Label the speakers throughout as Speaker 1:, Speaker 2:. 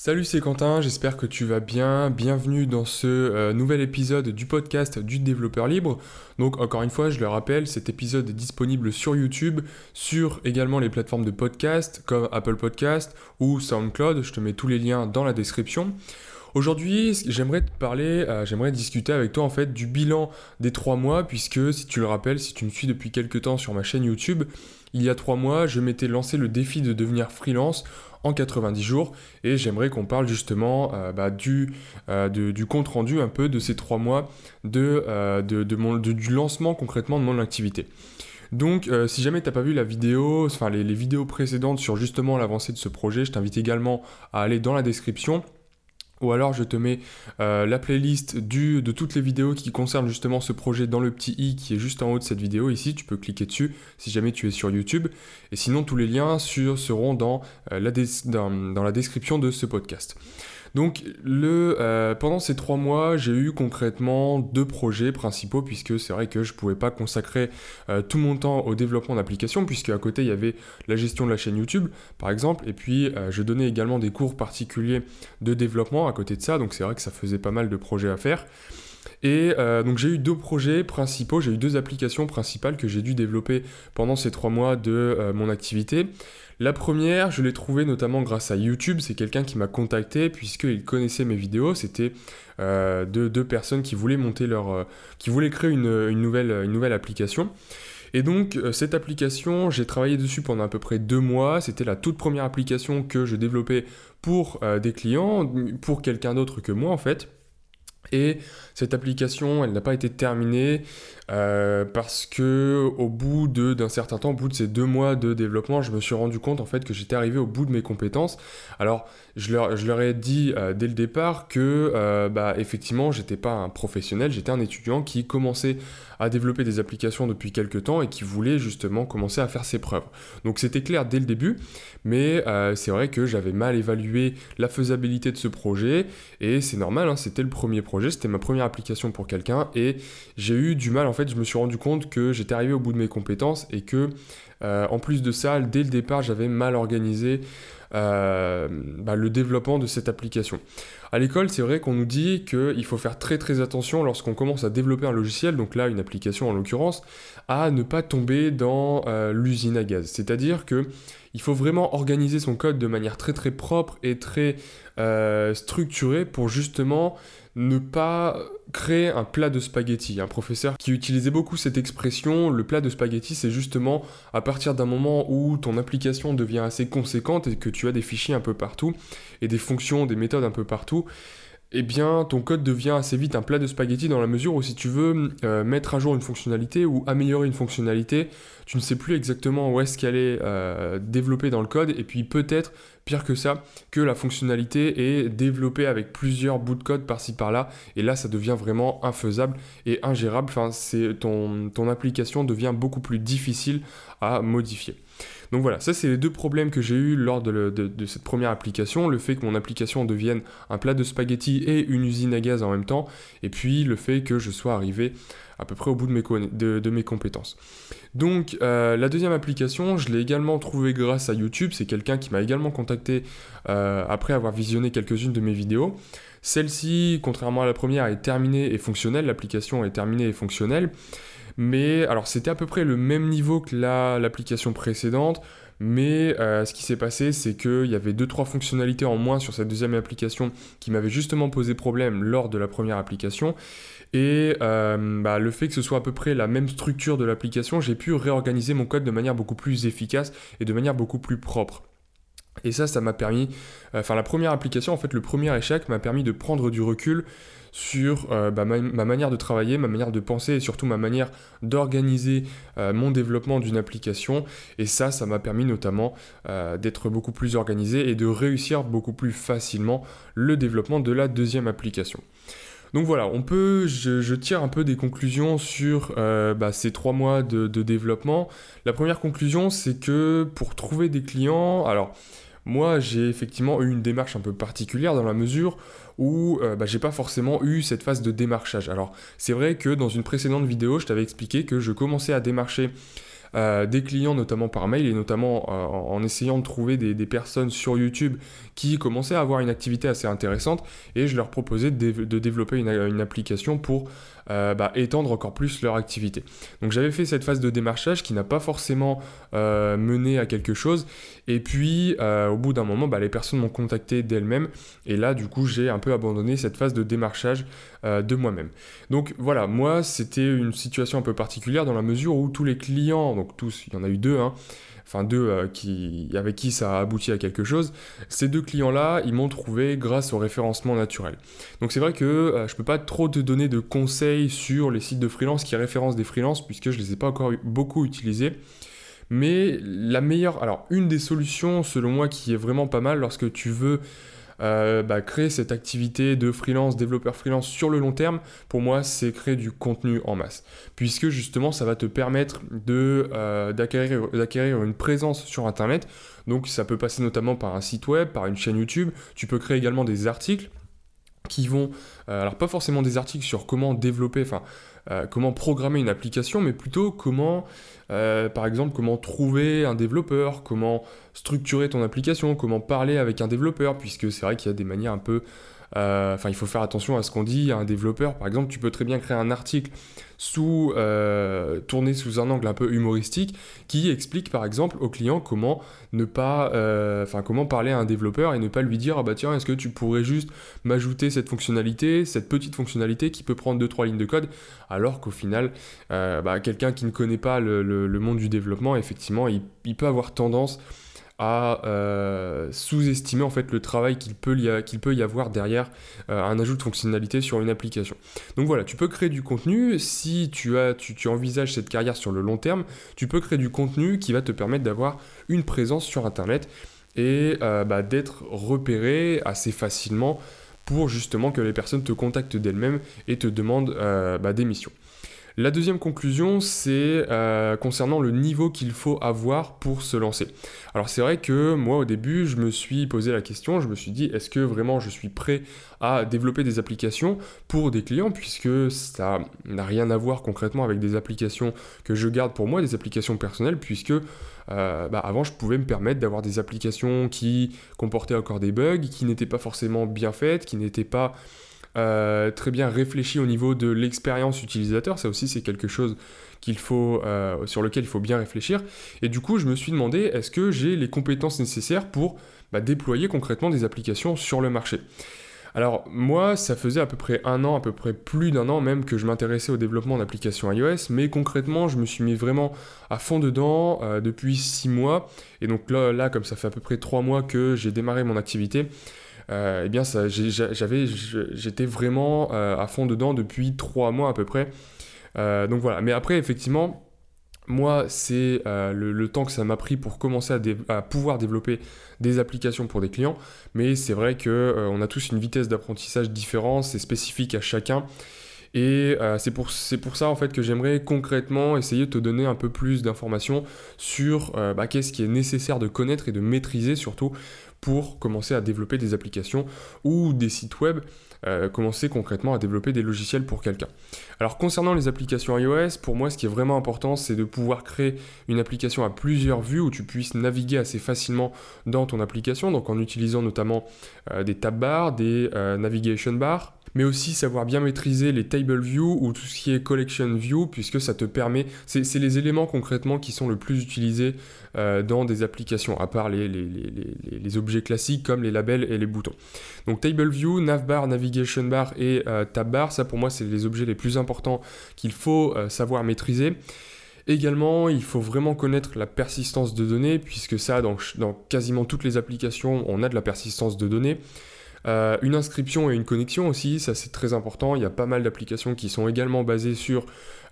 Speaker 1: Salut, c'est Quentin, j'espère que tu vas bien. Bienvenue dans ce euh, nouvel épisode du podcast du développeur libre. Donc encore une fois, je le rappelle, cet épisode est disponible sur YouTube, sur également les plateformes de podcast comme Apple Podcast ou SoundCloud. Je te mets tous les liens dans la description. Aujourd'hui, j'aimerais te parler, euh, j'aimerais discuter avec toi en fait du bilan des trois mois, puisque si tu le rappelles, si tu me suis depuis quelques temps sur ma chaîne YouTube, il y a trois mois, je m'étais lancé le défi de devenir freelance en 90 jours et j'aimerais qu'on parle justement euh, bah, du, euh, du compte rendu un peu de ces trois mois de, de, du lancement concrètement de mon activité. Donc, si jamais tu n'as pas vu la vidéo, enfin les, vidéos précédentes sur justement l'avancée de ce projet, je t'invite également à aller dans la description. Ou alors je te mets euh, la playlist de toutes les vidéos qui concernent justement ce projet dans le petit i qui est juste en haut de cette vidéo ici. Tu peux cliquer dessus si jamais tu es sur YouTube. Et sinon tous les liens sur, seront dans, euh, dans la description de ce podcast. Donc le, euh, pendant ces trois mois, j'ai eu concrètement deux projets principaux puisque c'est vrai que je ne pouvais pas consacrer euh, tout mon temps au développement d'applications puisque à côté il y avait la gestion de la chaîne YouTube par exemple et puis euh, je donnais également des cours particuliers de développement à côté de ça donc c'est vrai que ça faisait pas mal de projets à faire. Et donc j'ai eu deux projets principaux, j'ai eu deux applications principales que j'ai dû développer pendant ces trois mois de mon activité. La première, je l'ai trouvée notamment grâce à YouTube. C'est quelqu'un qui m'a contacté puisqu'il connaissait mes vidéos. C'était euh, deux, personnes qui voulaient monter leur, euh, qui voulaient créer une, nouvelle, application. Et donc euh, cette application, j'ai travaillé dessus pendant à peu près deux mois. C'était la toute première application que je développais pour des clients, pour quelqu'un d'autre que moi en fait. Et cette application, elle n'a pas été terminée euh, parce que au bout d'un certain temps, au bout de ces deux mois de développement, je me suis rendu compte en fait que j'étais arrivé au bout de mes compétences. Alors, je leur, je leur ai dit euh, dès le départ que euh, bah, effectivement, j'étais pas un professionnel, j'étais un étudiant qui commençait à développer des applications depuis quelques temps et qui voulait justement commencer à faire ses preuves. Donc c'était clair dès le début, mais c'est vrai que j'avais mal évalué la faisabilité de ce projet et c'est normal, hein, c'était le premier projet, c'était ma première application pour quelqu'un et j'ai eu du mal en fait je me suis rendu compte que j'étais arrivé au bout de mes compétences et que euh, en plus de ça dès le départ j'avais mal organisé euh, bah, le développement de cette application. À l'école, c'est vrai qu'on nous dit qu'il faut faire très très attention lorsqu'on commence à développer un logiciel, donc là une application en l'occurrence, à ne pas tomber dans euh, l'usine à gaz. C'est-à-dire que il faut vraiment organiser son code de manière très très propre et très structurée pour justement ne pas créer un plat de spaghetti. Un professeur qui utilisait beaucoup cette expression, le plat de spaghetti, c'est justement à partir d'un moment où ton application devient assez conséquente et que tu as des fichiers un peu partout et des fonctions, des méthodes un peu partout, eh bien ton code devient assez vite un plat de spaghetti dans la mesure où si tu veux euh, mettre à jour une fonctionnalité ou améliorer une fonctionnalité, tu ne sais plus exactement où est-ce qu'elle est euh, développée dans le code et puis peut-être pire que ça que la fonctionnalité est développée avec plusieurs bouts de code par-ci par-là et là ça devient vraiment infaisable et ingérable. Enfin, c'est ton, ton application devient beaucoup plus difficile à modifier. Donc voilà, ça c'est les deux problèmes que j'ai eu lors de, cette première application. Le fait que mon application devienne un plat de spaghettis et une usine à gaz en même temps. Et puis le fait que je sois arrivé à peu près au bout de mes, compétences. Donc euh, la deuxième application, je l'ai également trouvée grâce à YouTube. C'est quelqu'un qui m'a également contacté euh, après avoir visionné quelques-unes de mes vidéos. Celle-ci, contrairement à la première, est terminée et fonctionnelle. L'application est terminée et fonctionnelle. Mais alors c'était à peu près le même niveau que l'application précédente. Mais euh, ce qui s'est passé, c'est qu'il y avait 2-3 fonctionnalités en moins sur cette deuxième application qui m'avaient justement posé problème lors de la première application. Et euh, bah, le fait que ce soit à peu près la même structure de l'application, j'ai pu réorganiser mon code de manière beaucoup plus efficace et de manière beaucoup plus propre. Et ça, ça m'a permis, euh, enfin la première application, en fait le premier échec m'a permis de prendre du recul sur euh, bah, ma, manière de travailler, ma manière de penser et surtout ma manière d'organiser euh, mon développement d'une application. Et ça, ça m'a permis notamment d'être beaucoup plus organisé et de réussir beaucoup plus facilement le développement de la deuxième application. Donc voilà, on peut, je, tire un peu des conclusions sur bah, ces trois mois de, de, développement. La première conclusion, c'est que pour trouver des clients, alors moi, j'ai effectivement eu une démarche un peu particulière dans la mesure où euh, bah, j'ai pas forcément eu cette phase de démarchage. Alors, c'est vrai que dans une précédente vidéo, je t'avais expliqué que je commençais à démarcher euh, des clients, notamment par mail, et notamment euh, en, essayant de trouver des, personnes sur YouTube qui commençaient à avoir une activité assez intéressante, et je leur proposais de, développer une, application pour euh, bah, étendre encore plus leur activité. Donc j'avais fait cette phase de démarchage qui n'a pas forcément mené à quelque chose, et puis au bout d'un moment, bah, les personnes m'ont contacté d'elles-mêmes, et là du coup j'ai un peu abandonné cette phase de démarchage de moi-même. Donc voilà, moi c'était une situation un peu particulière dans la mesure où tous les clients donc tous, il y en a eu deux, hein. enfin deux euh, avec qui ça a abouti à quelque chose. Ces deux clients-là, ils m'ont trouvé grâce au référencement naturel. Donc c'est vrai que euh, je ne peux pas trop te donner de conseils sur les sites de freelance qui référencent des freelances puisque je ne les ai pas encore beaucoup utilisés. Mais la meilleure, alors une des solutions selon moi qui est vraiment pas mal lorsque tu veux euh, bah, créer cette activité de freelance, développeur freelance sur le long terme, pour moi, c'est créer du contenu en masse. Puisque justement, ça va te permettre euh, d'acquérir une présence sur Internet. Donc ça peut passer notamment par un site web, par une chaîne YouTube. Tu peux créer également des articles qui vont, euh, alors pas forcément des articles sur comment développer, enfin comment programmer une application, mais plutôt comment euh, par exemple, comment trouver un développeur, comment structurer ton application, comment parler avec un développeur, puisque c'est vrai qu'il y a des manières un peu euh, enfin, il faut faire attention à ce qu'on dit à un développeur. Par exemple, tu peux très bien créer un article sous, euh, tourné sous un angle un peu humoristique qui explique par exemple au client comment ne pas, euh, enfin comment parler à un développeur et ne pas lui dire ah bah tiens est-ce que tu pourrais juste m'ajouter cette fonctionnalité, cette petite fonctionnalité qui peut prendre 2-3 lignes de code, alors qu'au final bah, quelqu'un qui ne connaît pas le, monde du développement effectivement il peut avoir tendance à euh, sous-estimer en fait le travail qu'il peut, qu'il peut, y avoir derrière euh, un ajout de fonctionnalité sur une application. Donc voilà, tu peux créer du contenu. Si tu, as, tu, envisages cette carrière sur le long terme, tu peux créer du contenu qui va te permettre d'avoir une présence sur Internet et euh, bah, d'être repéré assez facilement pour justement que les personnes te contactent d'elles-mêmes et te demandent bah, des missions. La deuxième conclusion, c'est euh, concernant le niveau qu'il faut avoir pour se lancer. Alors c'est vrai que moi au début, je me suis posé la question, je me suis dit, est-ce que vraiment je suis prêt à développer des applications pour des clients, puisque ça n'a rien à voir concrètement avec des applications que je garde pour moi, des applications personnelles, puisque euh, bah, avant je pouvais me permettre d'avoir des applications qui comportaient encore des bugs, qui n'étaient pas forcément bien faites, qui n'étaient pas euh, très bien réfléchi au niveau de l'expérience utilisateur. Ça aussi, c'est quelque chose qu'il faut, euh, sur lequel il faut bien réfléchir. Et du coup, je me suis demandé, est-ce que j'ai les compétences nécessaires pour bah, déployer concrètement des applications sur le marché? Alors moi, ça faisait à peu près un an, à peu près plus d'un an même que je m'intéressais au développement d'applications iOS, mais concrètement, je me suis mis vraiment à fond dedans euh, depuis six mois. Et donc là, là, comme ça fait à peu près trois mois que j'ai démarré mon activité, euh, eh bien, j'avais, j'étais vraiment euh, à fond dedans depuis trois mois à peu près. Euh, donc voilà. Mais après, effectivement, moi, c'est le, temps que ça m'a pris pour commencer à, pouvoir développer des applications pour des clients. Mais c'est vrai qu'on on a tous une vitesse d'apprentissage différente, c'est spécifique à chacun. Et c'est pour, pour, ça en fait que j'aimerais concrètement essayer de te donner un peu plus d'informations sur bah, qu'est-ce qui est nécessaire de connaître et de maîtriser surtout pour commencer à développer des applications ou des sites web, euh, commencer concrètement à développer des logiciels pour quelqu'un. Alors concernant les applications iOS, pour moi ce qui est vraiment important c'est de pouvoir créer une application à plusieurs vues où tu puisses naviguer assez facilement dans ton application, donc en utilisant notamment euh, des tab bars, des euh, navigation bars, mais aussi savoir bien maîtriser les table view ou tout ce qui est collection view, puisque ça te permet, c'est les éléments concrètement qui sont le plus utilisés euh, dans des applications, à part les, objets classiques comme les labels et les boutons. Donc table view, navbar, navigation bar et euh, tab bar, ça pour moi c'est les objets les plus importants qu'il faut euh, savoir maîtriser. Également, il faut vraiment connaître la persistance de données, puisque ça, dans quasiment toutes les applications, on a de la persistance de données. Euh, une inscription et une connexion aussi, ça c'est très important. Il y a pas mal d'applications qui sont également basées sur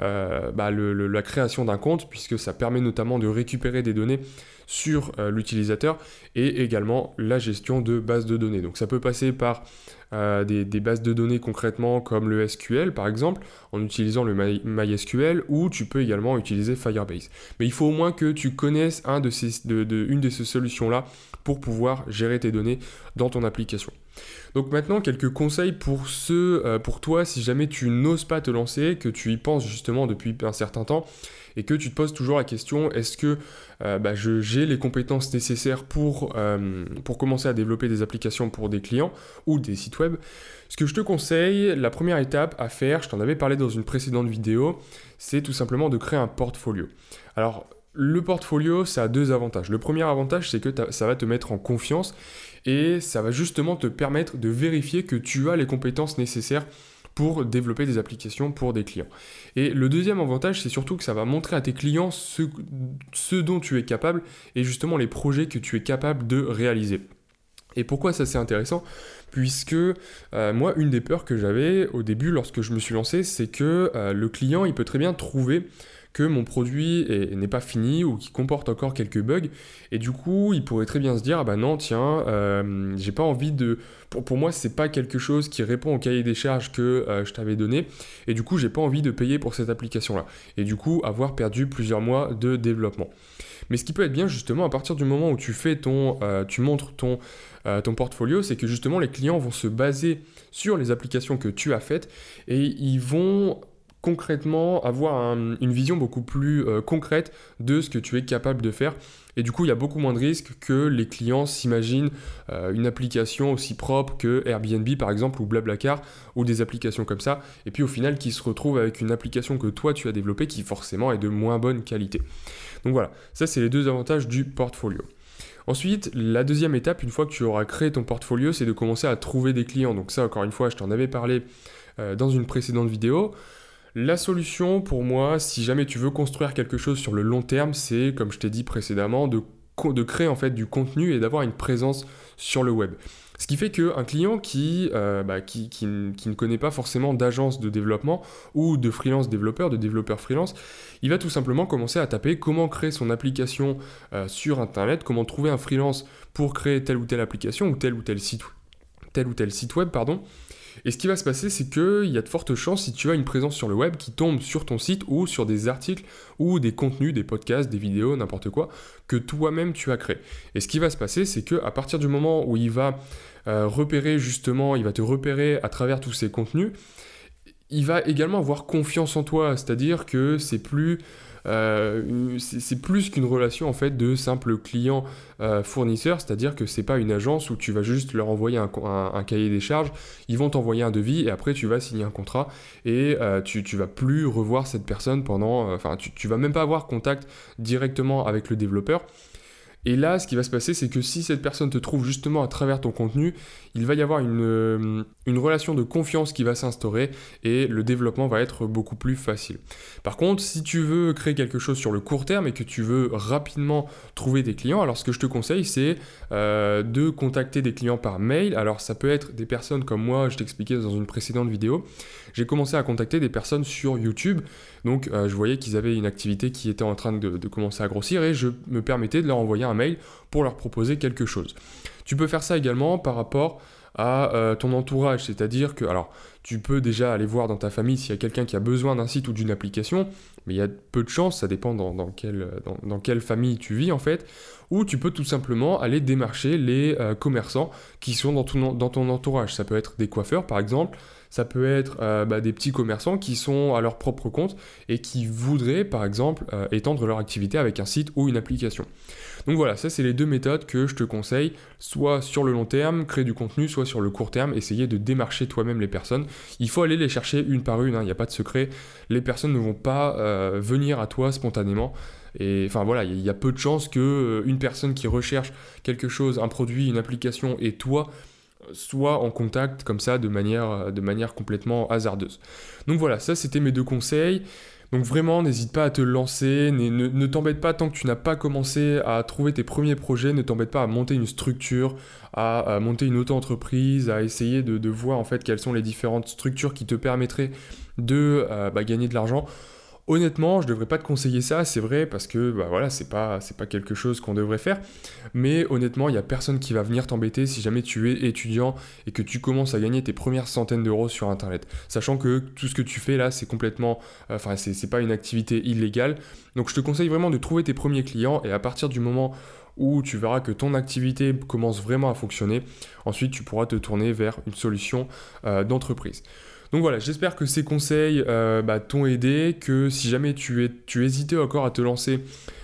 Speaker 1: euh, bah, la création d'un compte, puisque ça permet notamment de récupérer des données sur euh, l'utilisateur et également la gestion de bases de données. Donc ça peut passer par des, bases de données concrètement comme le SQL par exemple, en utilisant le MySQL, ou tu peux également utiliser Firebase. Mais il faut au moins que tu connaisses un de ces, une de ces solutions-là pour pouvoir gérer tes données dans ton application. Donc maintenant, quelques conseils pour ceux, euh, pour toi, si jamais tu n'oses pas te lancer, que tu y penses justement depuis un certain temps, et que tu te poses toujours la question, est-ce que euh, bah, j'ai les compétences nécessaires pour, euh, pour commencer à développer des applications pour des clients ou des sites web? Ce que je te conseille, la première étape à faire, je t'en avais parlé dans une précédente vidéo, c'est tout simplement de créer un portfolio. Alors, le portfolio, ça a deux avantages. Le premier avantage, c'est que ça va te mettre en confiance et ça va justement te permettre de vérifier que tu as les compétences nécessaires pour développer des applications pour des clients. Et le deuxième avantage, c'est surtout que ça va montrer à tes clients ce, dont tu es capable et justement les projets que tu es capable de réaliser. Et pourquoi ça c'est intéressant? Puisque euh, moi, une des peurs que j'avais au début lorsque je me suis lancé, c'est que euh, le client, il peut très bien trouver que mon produit n'est pas fini ou qui comporte encore quelques bugs. Et du coup, il pourrait très bien se dire, ah bah non, tiens, euh, j'ai pas envie de... Pour, pour moi, c'est pas quelque chose qui répond au cahier des charges que euh, je t'avais donné. Et du coup, j'ai pas envie de payer pour cette application-là. Et du coup, avoir perdu plusieurs mois de développement. Mais ce qui peut être bien justement à partir du moment où tu fais ton, euh, tu montres ton, ton portfolio, c'est que justement les clients vont se baser sur les applications que tu as faites et ils vont concrètement avoir une vision beaucoup plus euh, concrète de ce que tu es capable de faire. Et du coup, il y a beaucoup moins de risques que les clients s'imaginent euh, une application aussi propre que Airbnb par exemple ou Blablacar ou des applications comme ça. Et puis au final, qui se retrouvent avec une application que toi tu as développée qui forcément est de moins bonne qualité. Donc voilà, ça c'est les deux avantages du portfolio. Ensuite, la deuxième étape, une fois que tu auras créé ton portfolio, c'est de commencer à trouver des clients. Donc ça, encore une fois, je t'en avais parlé euh, dans une précédente vidéo. La solution pour moi, si jamais tu veux construire quelque chose sur le long terme, c'est, comme je t'ai dit précédemment, de, créer en fait du contenu et d'avoir une présence sur le web. Ce qui fait qu'un client qui, euh, bah, qui, ne connaît pas forcément d'agence de développement ou de freelance développeur, de développeur freelance, il va tout simplement commencer à taper comment créer son application euh, sur Internet, comment trouver un freelance pour créer telle ou telle application ou tel ou tel site, tel ou tel site web, pardon. Et ce qui va se passer, c'est qu'il y a de fortes chances, si tu as une présence sur le web, qui tombe sur ton site ou sur des articles ou des contenus, des podcasts, des vidéos, n'importe quoi, que toi-même tu as créé. Et ce qui va se passer, c'est qu'à partir du moment où il va euh, repérer justement, il va te repérer à travers tous ces contenus, il va également avoir confiance en toi, c'est-à-dire que c'est plus euh, c'est plus qu'une relation en fait de simple client euh, fournisseur, c'est-à-dire que c'est pas une agence où tu vas juste leur envoyer un, cahier des charges, ils vont t'envoyer un devis et après tu vas signer un contrat et euh, tu, tu vas plus revoir cette personne pendant, enfin tu, tu vas même pas avoir contact directement avec le développeur. Et là, ce qui va se passer, c'est que si cette personne te trouve justement à travers ton contenu, il va y avoir une, euh, une relation de confiance qui va s'instaurer et le développement va être beaucoup plus facile. Par contre, si tu veux créer quelque chose sur le court terme et que tu veux rapidement trouver des clients, alors ce que je te conseille, c'est euh, de contacter des clients par mail. Alors ça peut être des personnes comme moi, je t'expliquais dans une précédente vidéo. J'ai commencé à contacter des personnes sur YouTube. Donc euh, je voyais qu'ils avaient une activité qui était en train de, commencer à grossir et je me permettais de leur envoyer un mail pour leur proposer quelque chose. Tu peux faire ça également par rapport à euh, ton entourage, c'est-à-dire que, alors, tu peux déjà aller voir dans ta famille s'il y a quelqu'un qui a besoin d'un site ou d'une application, mais il y a peu de chances, ça dépend dans, quelle, famille tu vis en fait, ou tu peux tout simplement aller démarcher les euh, commerçants qui sont dans ton entourage. Ça peut être des coiffeurs par exemple, ça peut être euh, bah, des petits commerçants qui sont à leur propre compte et qui voudraient par exemple étendre leur activité avec un site ou une application. Donc voilà, ça c'est les deux méthodes que je te conseille, soit sur le long terme, créer du contenu, soit sur le court terme, essayer de démarcher toi-même les personnes. Il faut aller les chercher une par une, hein, il n'y a pas de secret. Les personnes ne vont pas euh, venir à toi spontanément. Et enfin voilà, il y, a peu de chances que euh, une personne qui recherche quelque chose, un produit, une application, et toi soit en contact comme ça de manière, de manière complètement hasardeuse. Donc voilà, ça c'était mes deux conseils. Donc vraiment, n'hésite pas à te lancer, ne, t'embête pas tant que tu n'as pas commencé à trouver tes premiers projets, ne t'embête pas à monter une structure, à, monter une auto-entreprise, à essayer de, voir en fait quelles sont les différentes structures qui te permettraient de euh, bah, gagner de l'argent. Honnêtement, je devrais pas te conseiller ça, c'est vrai, parce que bah voilà, c'est pas, quelque chose qu'on devrait faire. Mais honnêtement, il y a personne qui va venir t'embêter si jamais tu es étudiant et que tu commences à gagner tes premières centaines d'euros sur internet. Sachant que tout ce que tu fais là, c'est complètement. Enfin, c'est, c'est pas une activité illégale. Donc je te conseille vraiment de trouver tes premiers clients et à partir du moment où tu verras que ton activité commence vraiment à fonctionner, ensuite tu pourras te tourner vers une solution euh, d'entreprise. Donc voilà, j'espère que ces conseils euh, bah, t'ont aidé, que si jamais tu, hésitais encore à te lancer,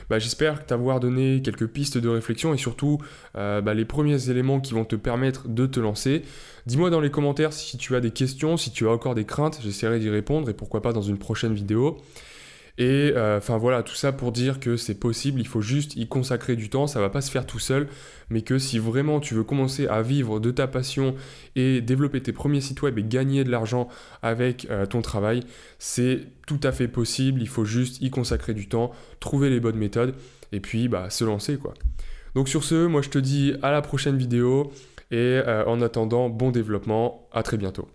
Speaker 1: bah, j'espère t'avoir donné quelques pistes de réflexion et surtout euh, bah, les premiers éléments qui vont te permettre de te lancer. Dis-moi dans les commentaires si tu as des questions, si tu as encore des craintes, j'essaierai d'y répondre et pourquoi pas dans une prochaine vidéo. Et euh, enfin voilà, tout ça pour dire que c'est possible, il faut juste y consacrer du temps, ça va pas se faire tout seul, mais que si vraiment tu veux commencer à vivre de ta passion et développer tes premiers sites web et gagner de l'argent avec euh, ton travail, c'est tout à fait possible, il faut juste y consacrer du temps, trouver les bonnes méthodes et puis bah, se lancer quoi. Donc sur ce, moi je te dis à la prochaine vidéo et euh, en attendant, bon développement, à très bientôt.